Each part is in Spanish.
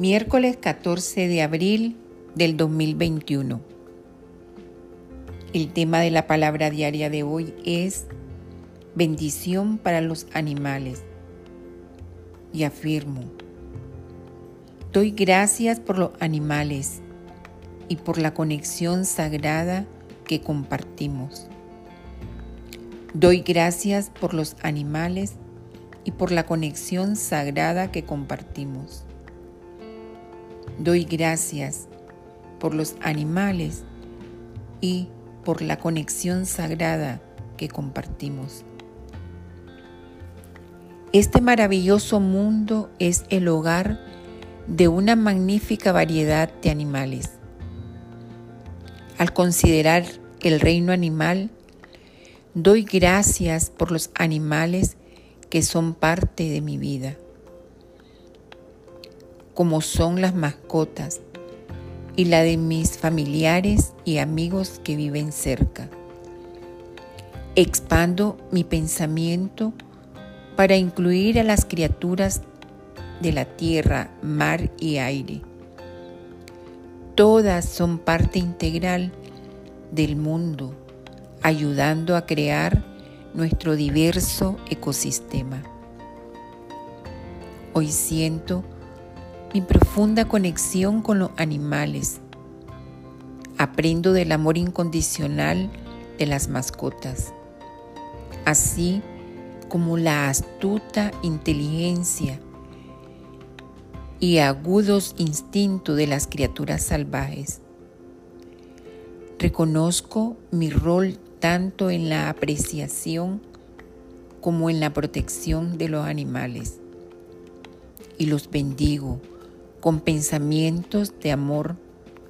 Miércoles 14 de abril del 2021. El tema de la palabra diaria de hoy es bendición para los animales. Y afirmo, doy gracias por los animales y por la conexión sagrada que compartimos. Doy gracias por los animales y por la conexión sagrada que compartimos. Doy gracias por los animales y por la conexión sagrada que compartimos. Este maravilloso mundo es el hogar de una magnífica variedad de animales. Al considerar el reino animal, doy gracias por los animales que son parte de mi vida, como son las mascotas y la de mis familiares y amigos que viven cerca. Expando mi pensamiento para incluir a las criaturas de la tierra, mar y aire. Todas son parte integral del mundo, ayudando a crear nuestro diverso ecosistema. Hoy siento mi profunda conexión con los animales. Aprendo del amor incondicional de las mascotas, así como la astuta inteligencia y agudos instintos de las criaturas salvajes. Reconozco mi rol tanto en la apreciación como en la protección de los animales y los bendigo con pensamientos de amor,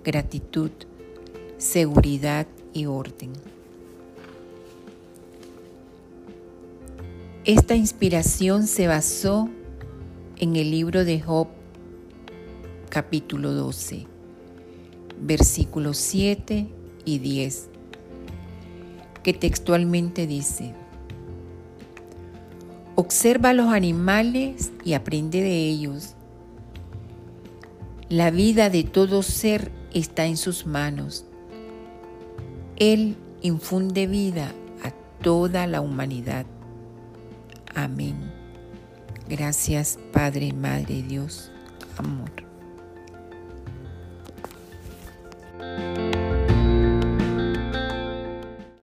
gratitud, seguridad y orden. Esta inspiración se basó en el libro de Job capítulo 12, versículos 7 y 10, que textualmente dice, Observa a los animales y aprende de ellos. La vida de todo ser está en sus manos. Él infunde vida a toda la humanidad. Amén. Gracias Padre, Madre Dios, amor.